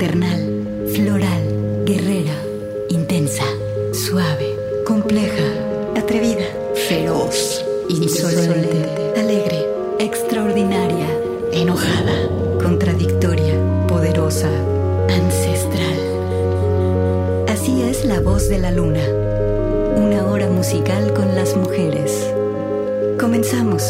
Maternal, floral, guerrera, intensa, suave, compleja, atrevida, feroz, insolente, alegre, extraordinaria, enojada, contradictoria, poderosa, ancestral. Así es la voz de la luna. Una hora musical con las mujeres. Comenzamos.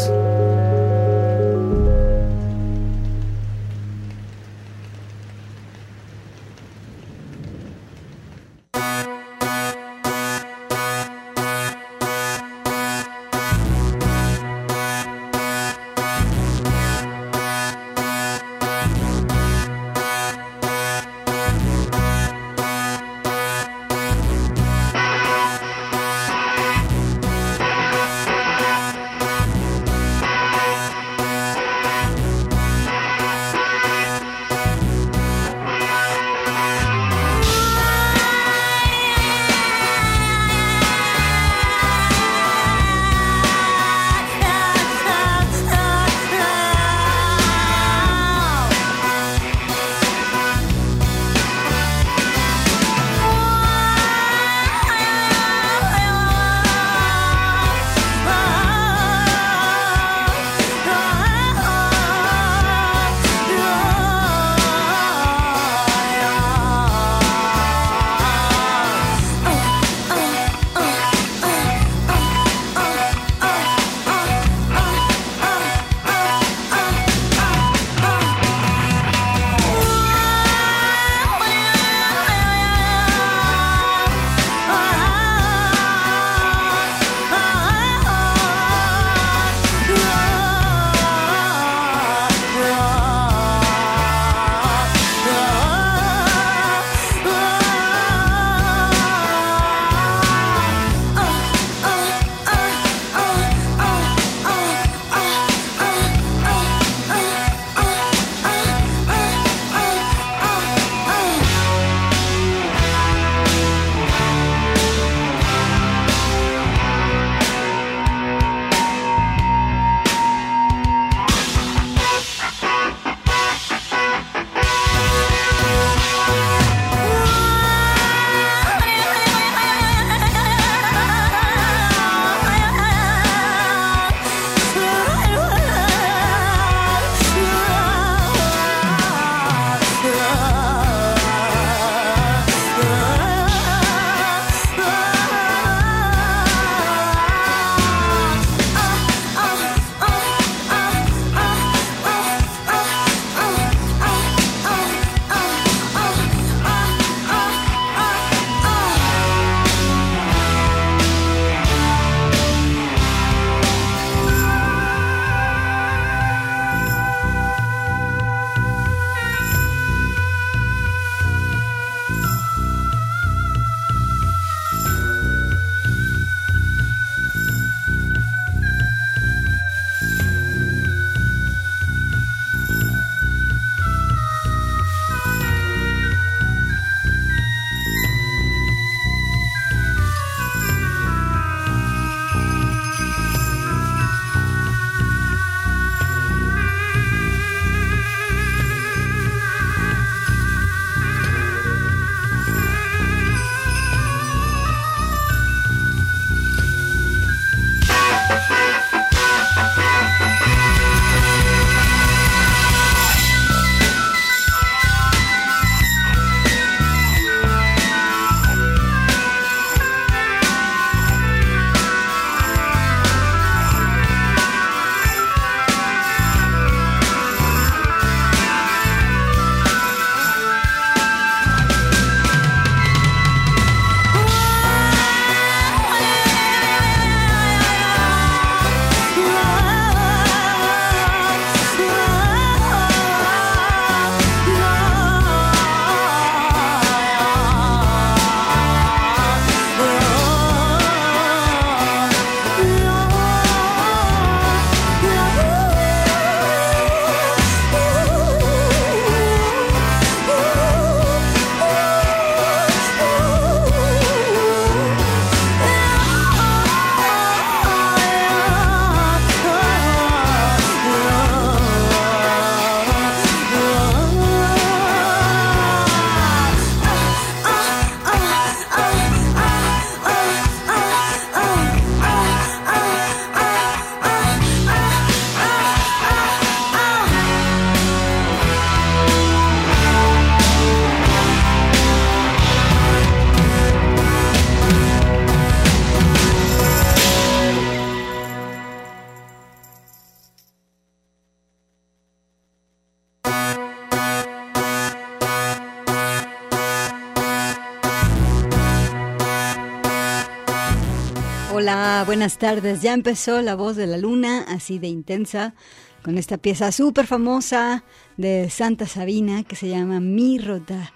Buenas tardes. Ya empezó La Voz de la Luna, así de intensa, con esta pieza súper famosa de Santa Sabina que se llama Mi Rota.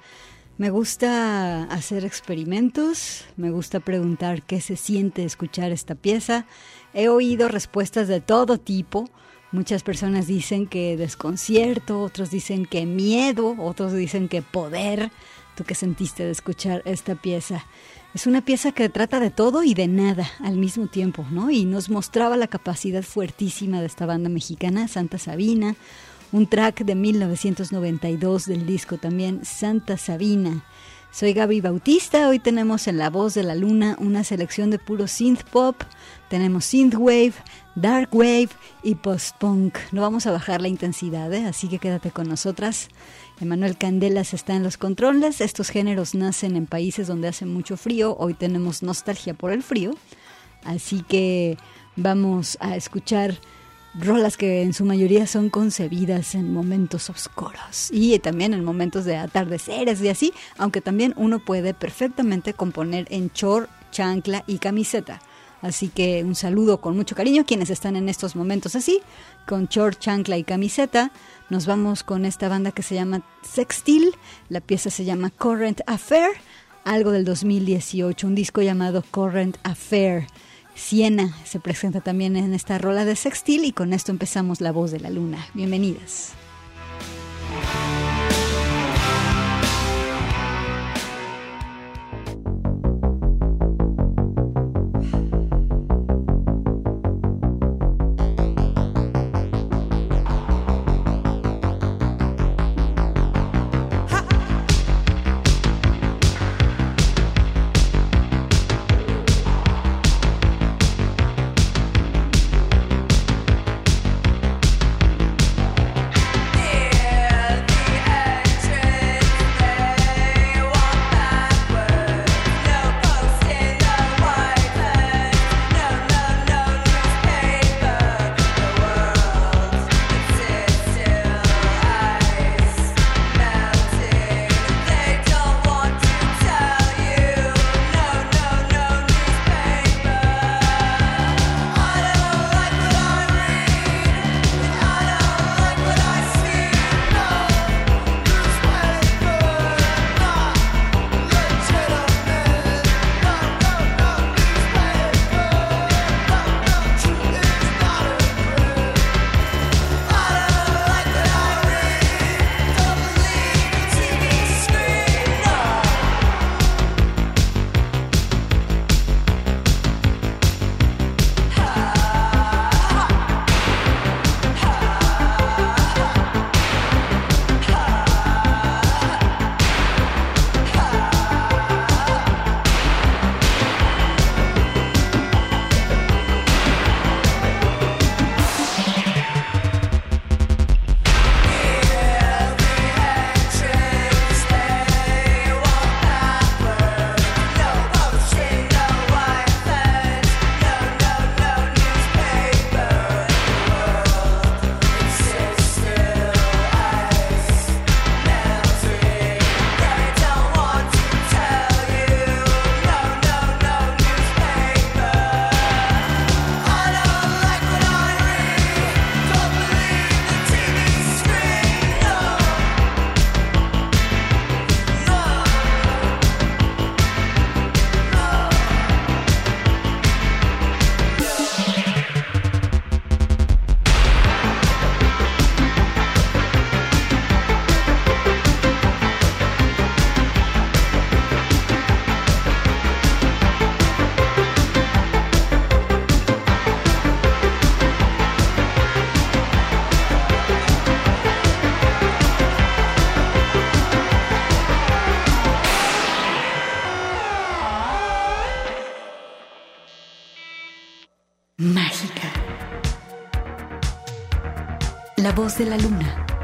Me gusta hacer experimentos, me gusta preguntar qué se siente escuchar esta pieza. He oído respuestas de todo tipo. Muchas personas dicen que desconcierto, otros dicen que miedo, otros dicen que poder. ¿Tú qué sentiste de escuchar esta pieza? Es una pieza que trata de todo y de nada al mismo tiempo, ¿no? Y nos mostraba la capacidad fuertísima de esta banda mexicana, Santa Sabina, un track de 1992 del disco también, Santa Sabina. Soy Gaby Bautista, hoy tenemos en La Voz de la Luna una selección de puro synth pop, tenemos synthwave, dark wave y post-punk. No vamos a bajar la intensidad, ¿eh? así que quédate con nosotras. Emanuel Candelas está en los controles. Estos géneros nacen en países donde hace mucho frío. Hoy tenemos nostalgia por el frío. Así que vamos a escuchar rolas que en su mayoría son concebidas en momentos oscuros y también en momentos de atardeceres y así, aunque también uno puede perfectamente componer en chor, chancla y camiseta. Así que un saludo con mucho cariño quienes están en estos momentos así, con chor, chancla y camiseta. Nos vamos con esta banda que se llama Sextil. La pieza se llama Current Affair, algo del 2018, un disco llamado Current Affair. Siena se presenta también en esta rola de Sextil y con esto empezamos La Voz de la Luna. Bienvenidas. Voz de la luna.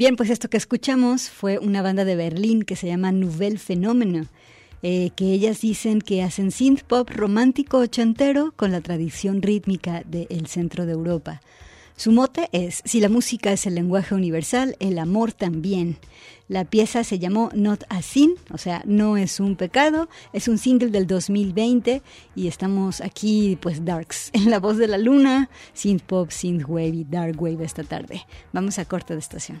Bien, pues esto que escuchamos fue una banda de Berlín que se llama Nouvelle Fenómeno, eh, que ellas dicen que hacen synth pop romántico ochentero con la tradición rítmica del centro de Europa. Su mote es, si la música es el lenguaje universal, el amor también. La pieza se llamó Not a Sin, o sea, no es un pecado, es un single del 2020 y estamos aquí, pues, Darks, en la voz de la luna, synth pop, synth wave y dark wave esta tarde. Vamos a corte de estación.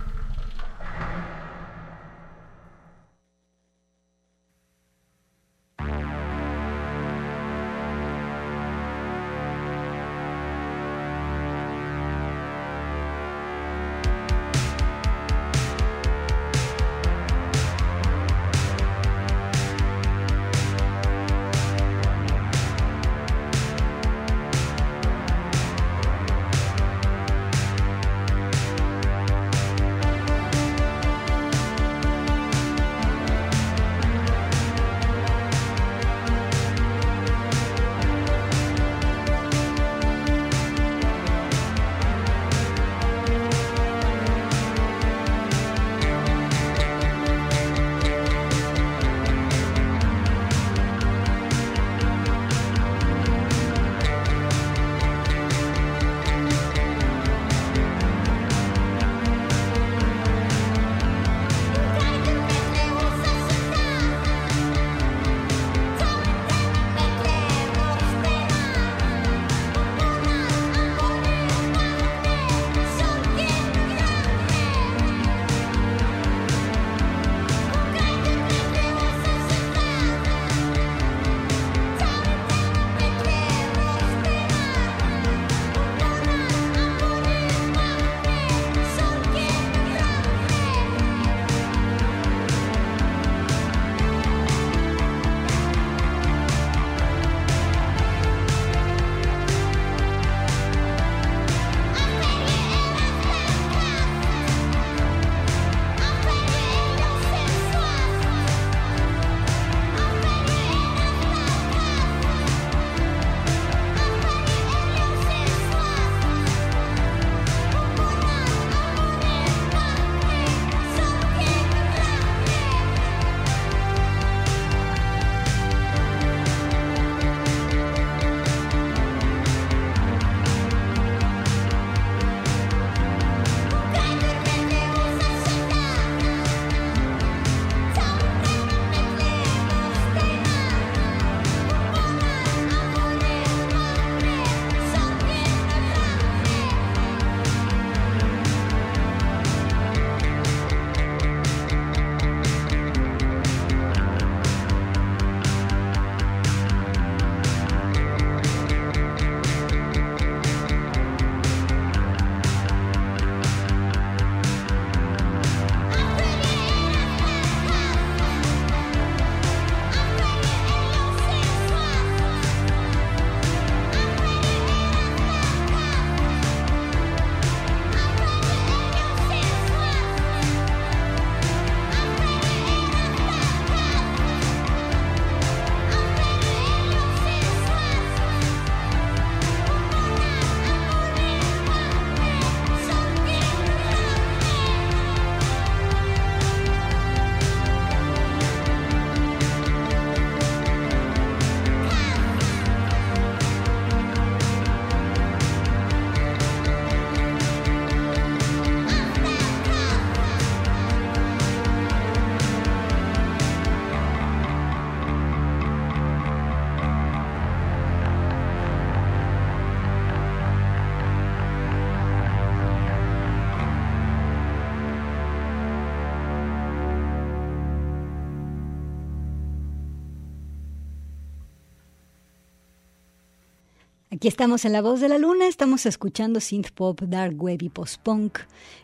Aquí estamos en La Voz de la Luna, estamos escuchando synth pop, dark web y post-punk.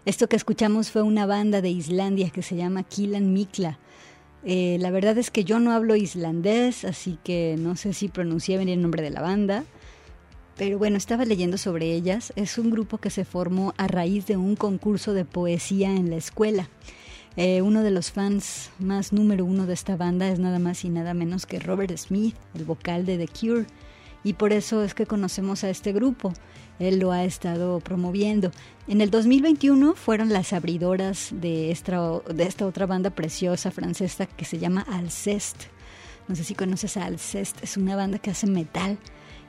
Esto que escuchamos fue una banda de Islandia que se llama Kilan Mikla. Eh, la verdad es que yo no hablo islandés, así que no sé si pronuncié bien el nombre de la banda. Pero bueno, estaba leyendo sobre ellas. Es un grupo que se formó a raíz de un concurso de poesía en la escuela. Eh, uno de los fans más número uno de esta banda es nada más y nada menos que Robert Smith, el vocal de The Cure. Y por eso es que conocemos a este grupo. Él lo ha estado promoviendo. En el 2021 fueron las abridoras de esta, de esta otra banda preciosa francesa que se llama Alcest. No sé si conoces a Alcest, es una banda que hace metal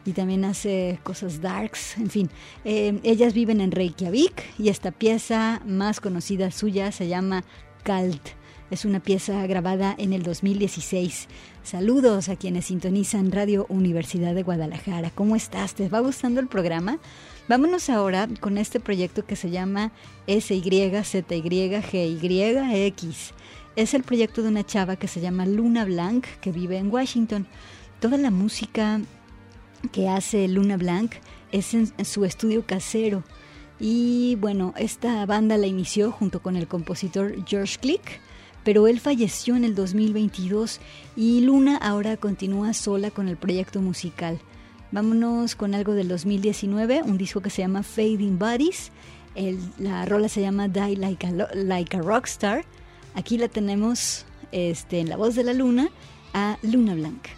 y también hace cosas darks, en fin. Eh, ellas viven en Reykjavik y esta pieza más conocida suya se llama Calt. Es una pieza grabada en el 2016. Saludos a quienes sintonizan Radio Universidad de Guadalajara. ¿Cómo estás? ¿Te va gustando el programa? Vámonos ahora con este proyecto que se llama SYZYGYX. Es el proyecto de una chava que se llama Luna Blanc, que vive en Washington. Toda la música que hace Luna Blanc es en, su estudio casero. Y bueno, esta banda la inició junto con el compositor George Click, pero él falleció en el 2022 y Luna ahora continúa sola con el proyecto musical. Vámonos con algo del 2019, un disco que se llama Fading Bodies. la rola se llama Die Like a, like a Rockstar. Aquí la tenemos este, en la voz de la luna a Luna Blanc.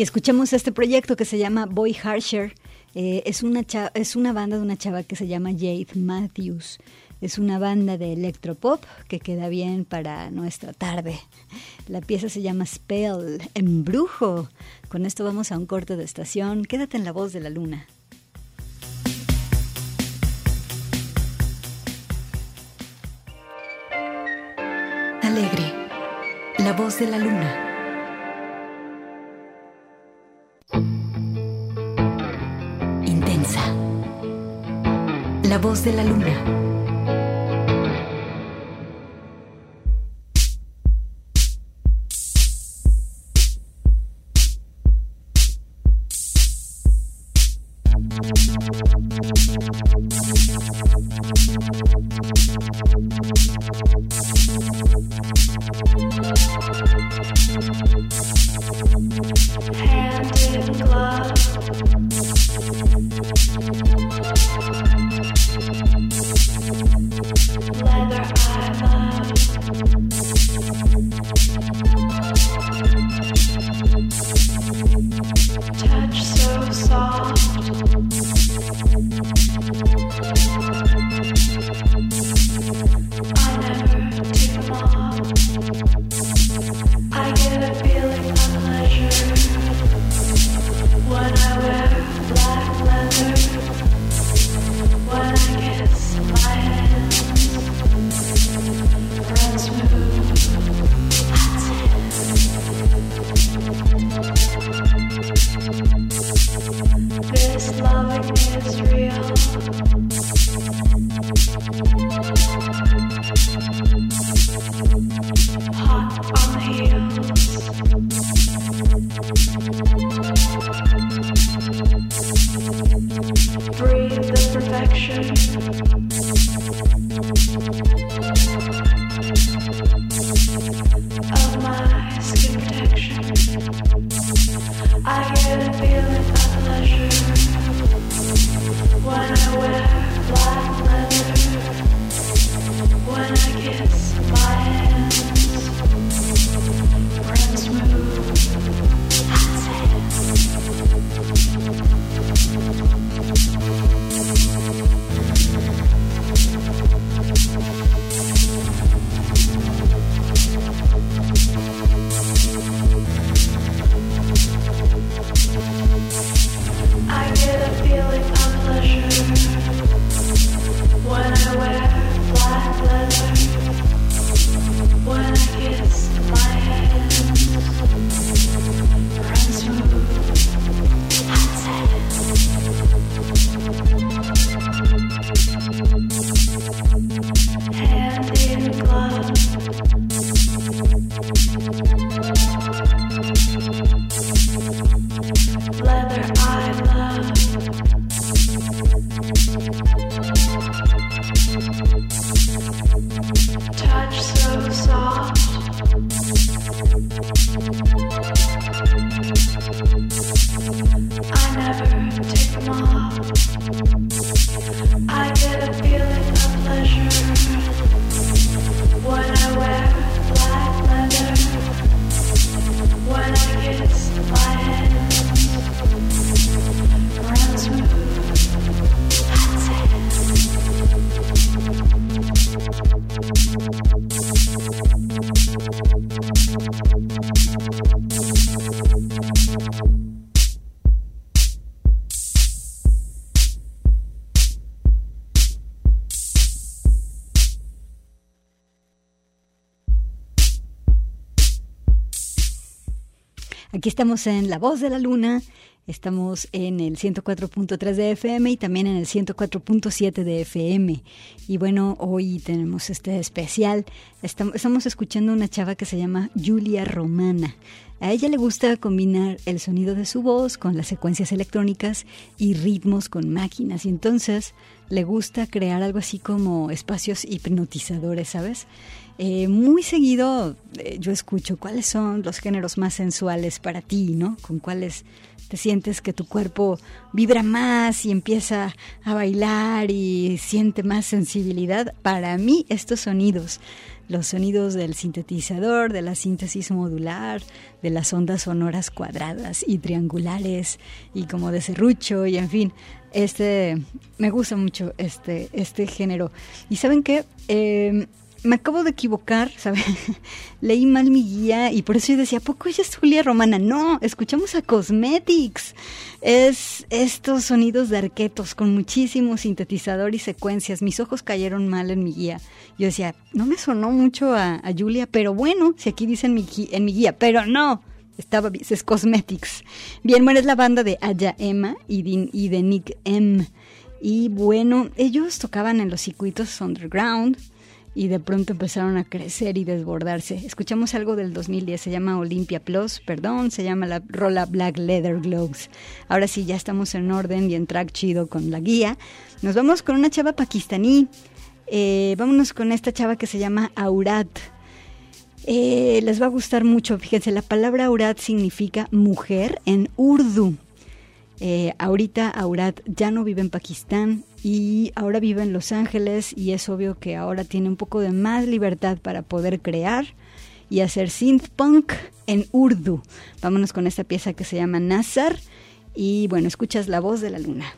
Y escuchamos este proyecto que se llama Boy Harsher. Eh, es, una es una banda de una chava que se llama Jade Matthews. Es una banda de electropop que queda bien para nuestra tarde. La pieza se llama Spell, Embrujo. Con esto vamos a un corte de estación. Quédate en la voz de la luna. Alegre, la voz de la luna. La voz de la luna. Aquí estamos en La Voz de la Luna, estamos en el 104.3 de FM y también en el 104.7 de FM. Y bueno, hoy tenemos este especial. Estamos escuchando una chava que se llama Julia Romana. A ella le gusta combinar el sonido de su voz con las secuencias electrónicas y ritmos con máquinas. Y entonces le gusta crear algo así como espacios hipnotizadores, ¿sabes? Eh, muy seguido eh, yo escucho cuáles son los géneros más sensuales para ti, ¿no? Con cuáles te sientes que tu cuerpo vibra más y empieza a bailar y siente más sensibilidad. Para mí estos sonidos, los sonidos del sintetizador, de la síntesis modular, de las ondas sonoras cuadradas y triangulares y como de serrucho y en fin, este me gusta mucho este este género. Y saben qué, eh, me acabo de equivocar, ¿sabes? Leí mal mi guía y por eso yo decía, ¿poco ella es Julia Romana? No, escuchamos a Cosmetics. Es estos sonidos de arquetos con muchísimo sintetizador y secuencias. Mis ojos cayeron mal en mi guía. Yo decía, no me sonó mucho a, Julia, pero bueno, si aquí dicen mi, en mi guía, pero no. Estaba es Cosmetics. Bien, bueno, es la banda de Aya Emma y de Nick M. Y bueno, ellos tocaban en los circuitos underground y de pronto empezaron a crecer y desbordarse. Escuchamos algo del 2010, se llama Olympia Plus, perdón, se llama la rola Black Leather Globes. Ahora sí, ya estamos en orden y en track chido con la guía. Nos vamos con una chava pakistaní. Eh, vámonos con esta chava que se llama Aurat. Eh, les va a gustar mucho, fíjense, la palabra Aurat significa mujer en urdu. Eh, ahorita Aurat ya no vive en Pakistán y ahora vive en Los Ángeles y es obvio que ahora tiene un poco de más libertad para poder crear y hacer synth punk en urdu. Vámonos con esta pieza que se llama Nazar y bueno, escuchas la voz de la luna.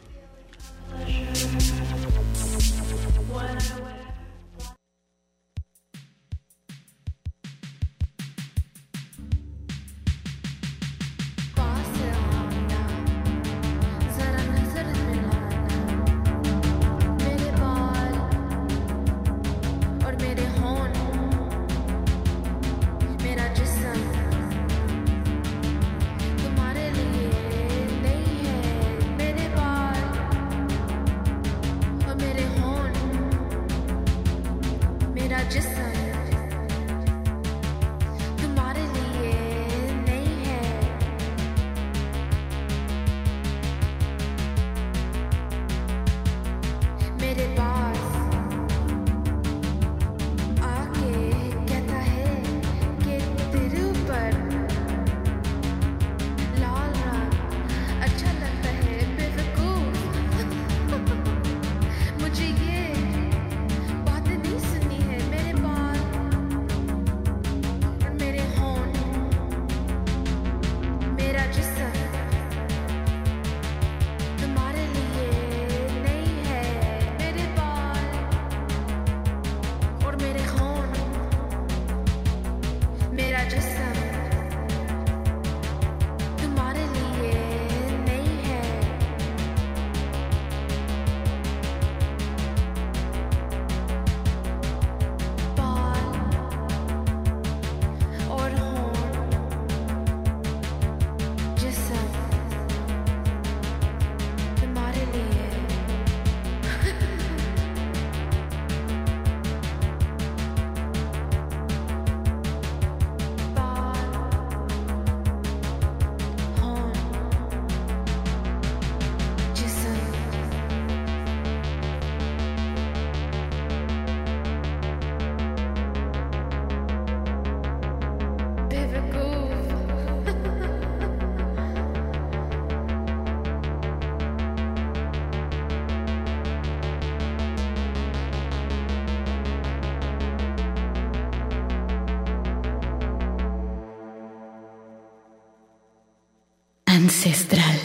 Ancestral.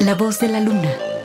La voz de la luna.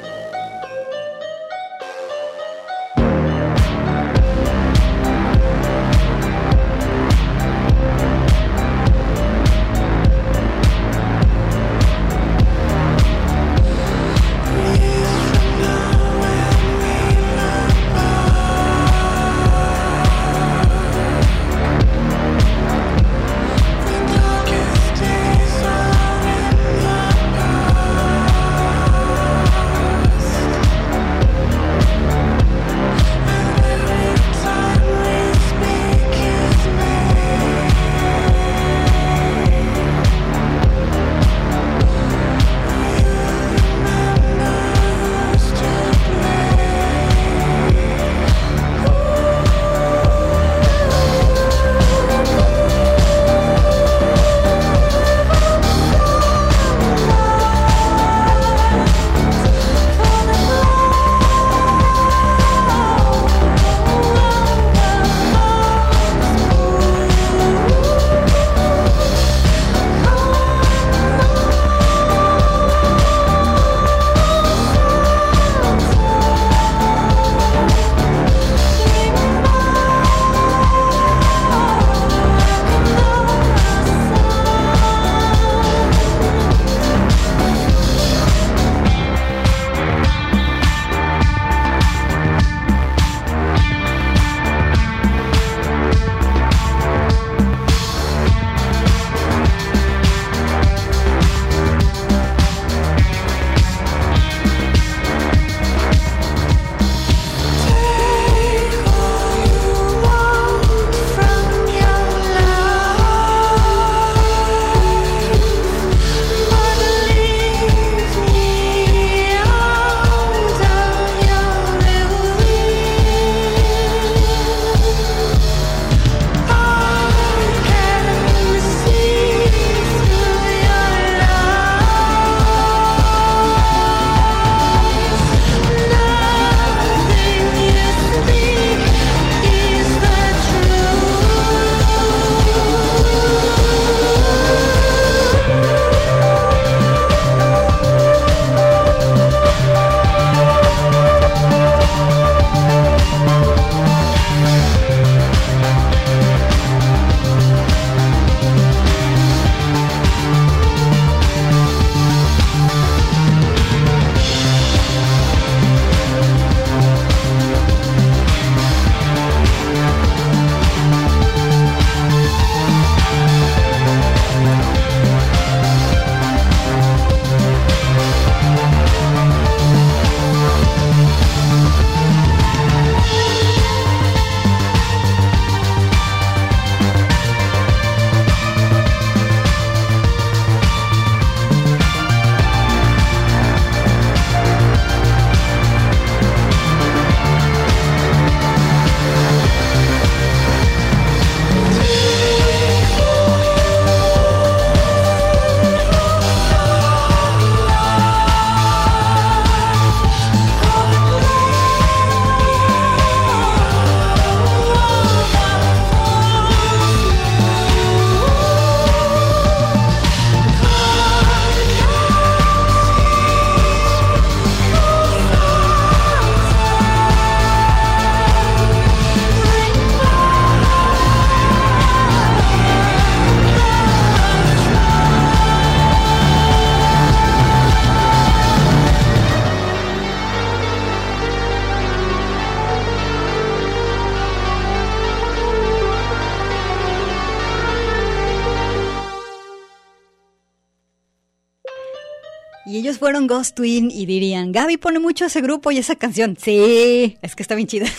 Fueron Ghost Twin y dirían, Gaby pone mucho ese grupo y esa canción. Sí, es que está bien chida.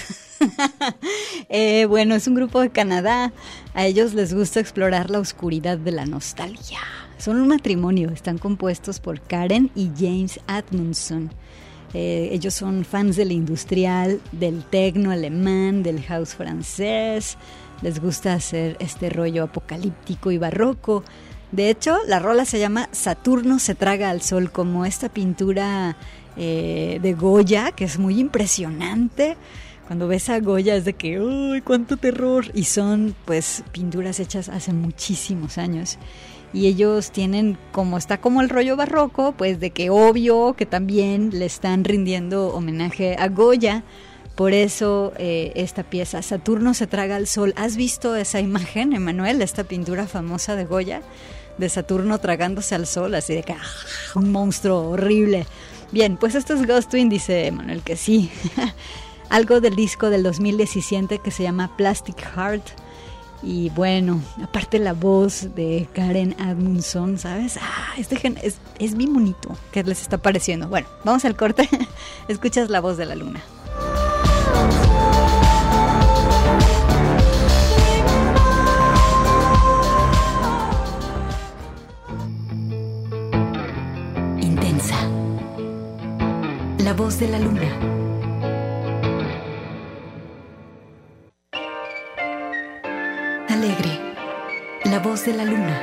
Eh, bueno, es un grupo de Canadá. A ellos les gusta explorar la oscuridad de la nostalgia. Son un matrimonio, están compuestos por Karen y James Atmundson. Eh, ellos son fans del industrial, del tecno alemán, del house francés. Les gusta hacer este rollo apocalíptico y barroco. De hecho, la rola se llama Saturno se traga al sol, como esta pintura eh, de Goya, que es muy impresionante. Cuando ves a Goya es de que, ¡ay, cuánto terror! Y son pues pinturas hechas hace muchísimos años. Y ellos tienen, como está como el rollo barroco, pues de que obvio que también le están rindiendo homenaje a Goya. Por eso eh, esta pieza, Saturno se traga al sol. ¿Has visto esa imagen, Emanuel, esta pintura famosa de Goya? De Saturno tragándose al sol, así de que ah, un monstruo horrible. Bien, pues esto es Ghost Twin, dice Manuel que sí. Algo del disco del 2017 que se llama Plastic Heart. Y bueno, aparte la voz de Karen Admundson, ¿sabes? Ah, este gen es, es bien bonito. ¿Qué les está pareciendo? Bueno, vamos al corte. Escuchas la voz de la luna. La voz de la luna. Alegre. La voz de la luna.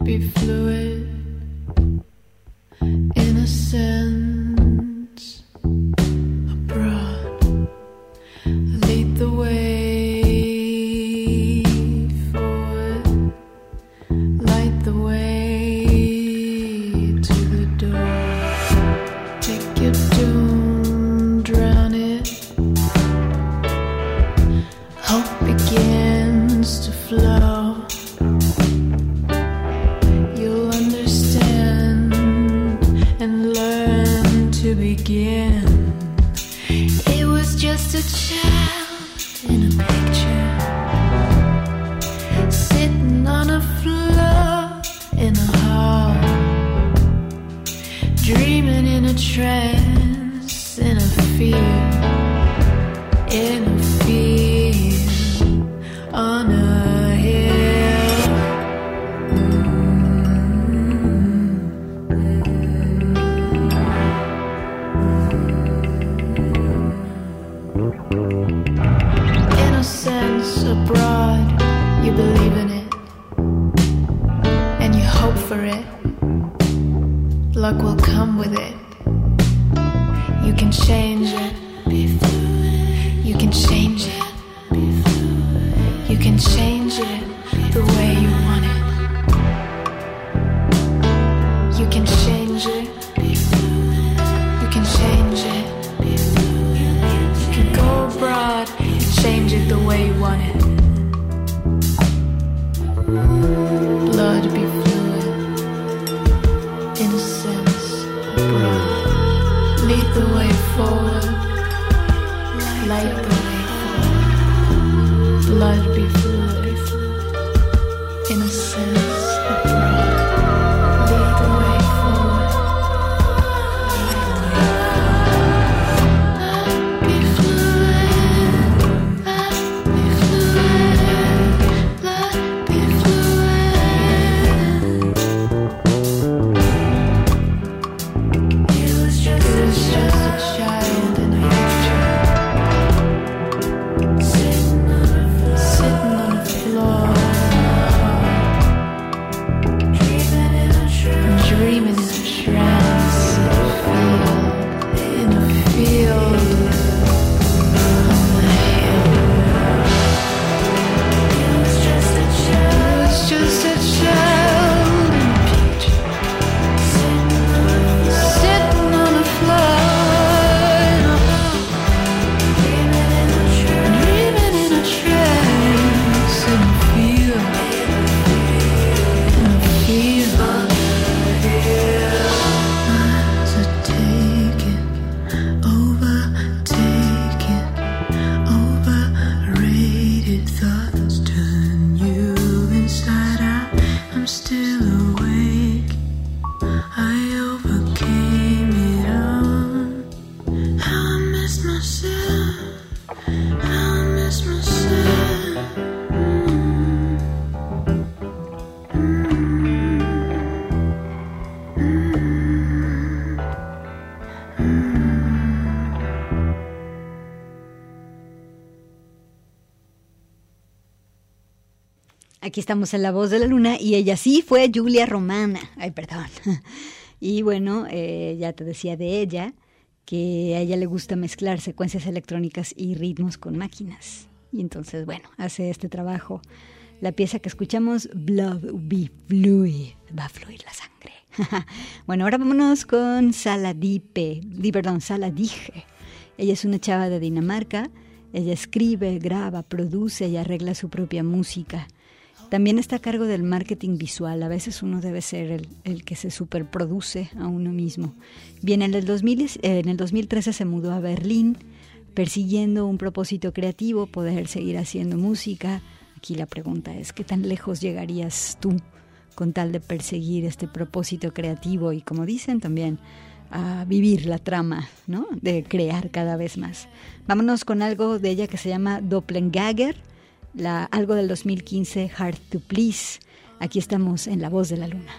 Be innocent. Aquí estamos en La Voz de la Luna y ella sí fue Julia Romana. Ay, perdón. Y bueno, eh, ya te decía de ella que a ella le gusta mezclar secuencias electrónicas y ritmos con máquinas. Y entonces, bueno, hace este trabajo. La pieza que escuchamos, Blood Be Fluid, va a fluir la sangre. bueno, ahora vámonos con Saladipe, perdón, Saladije. Ella es una chava de Dinamarca. Ella escribe, graba, produce y arregla su propia música. También está a cargo del marketing visual. A veces uno debe ser el, que se superproduce a uno mismo. Bien, en el, 2000, eh, en el 2013 se mudó a Berlín persiguiendo un propósito creativo, poder seguir haciendo música. Aquí la pregunta es, ¿qué tan lejos llegarías tú con tal de perseguir este propósito creativo y, como dicen también, a vivir la trama, ¿no? De crear cada vez más. Vámonos con algo de ella que se llama Doppelganger la, algo del 2015, Hard to Please. Aquí estamos en La Voz de la Luna.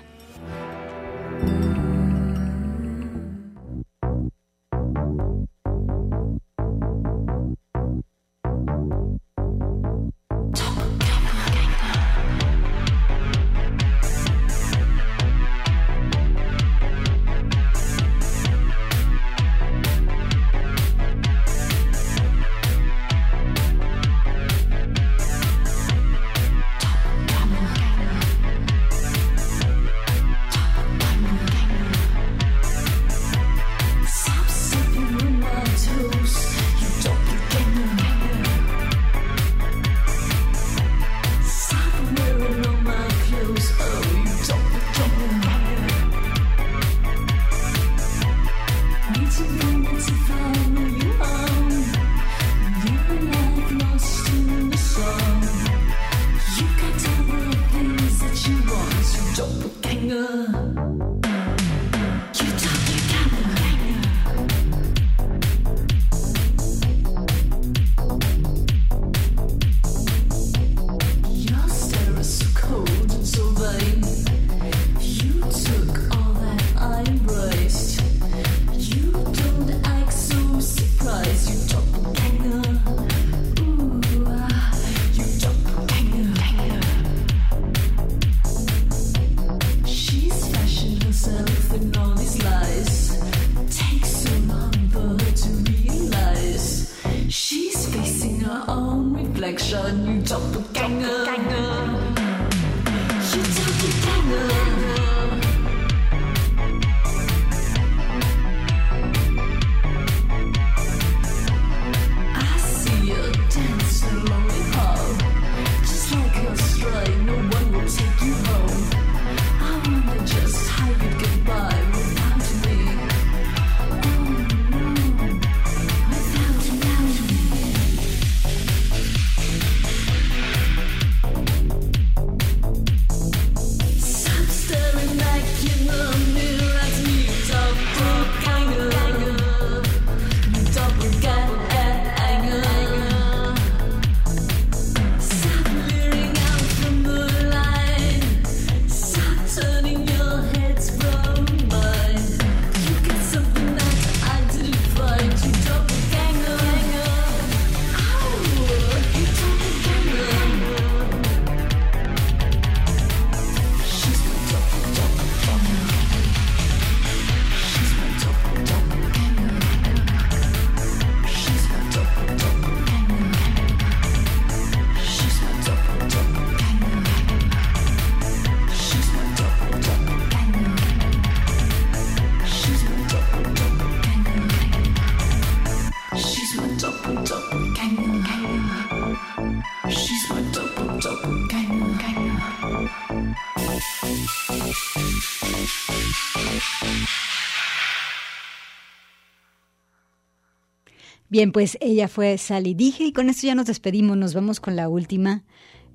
Bien, pues ella fue Sally Dije y con esto ya nos despedimos. Nos vamos con la última.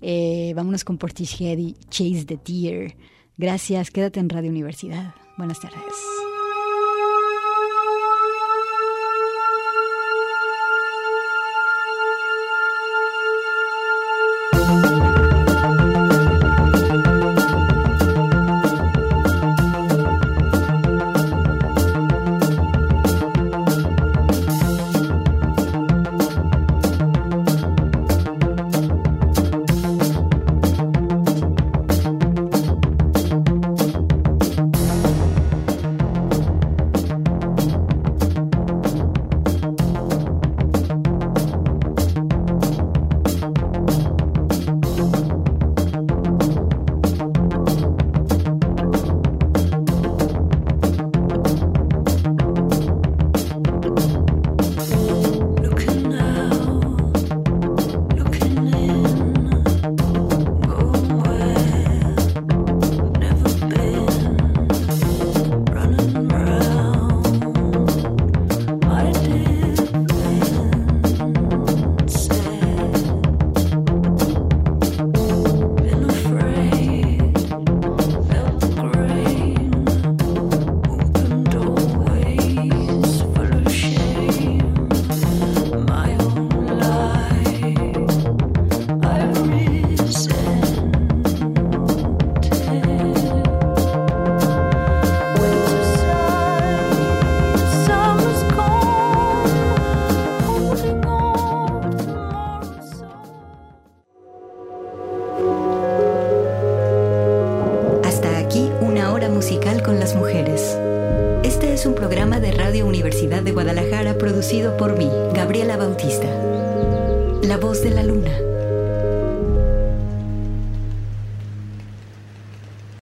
Eh, vámonos con Portishead Chase the Deer. Gracias, quédate en Radio Universidad. Buenas tardes.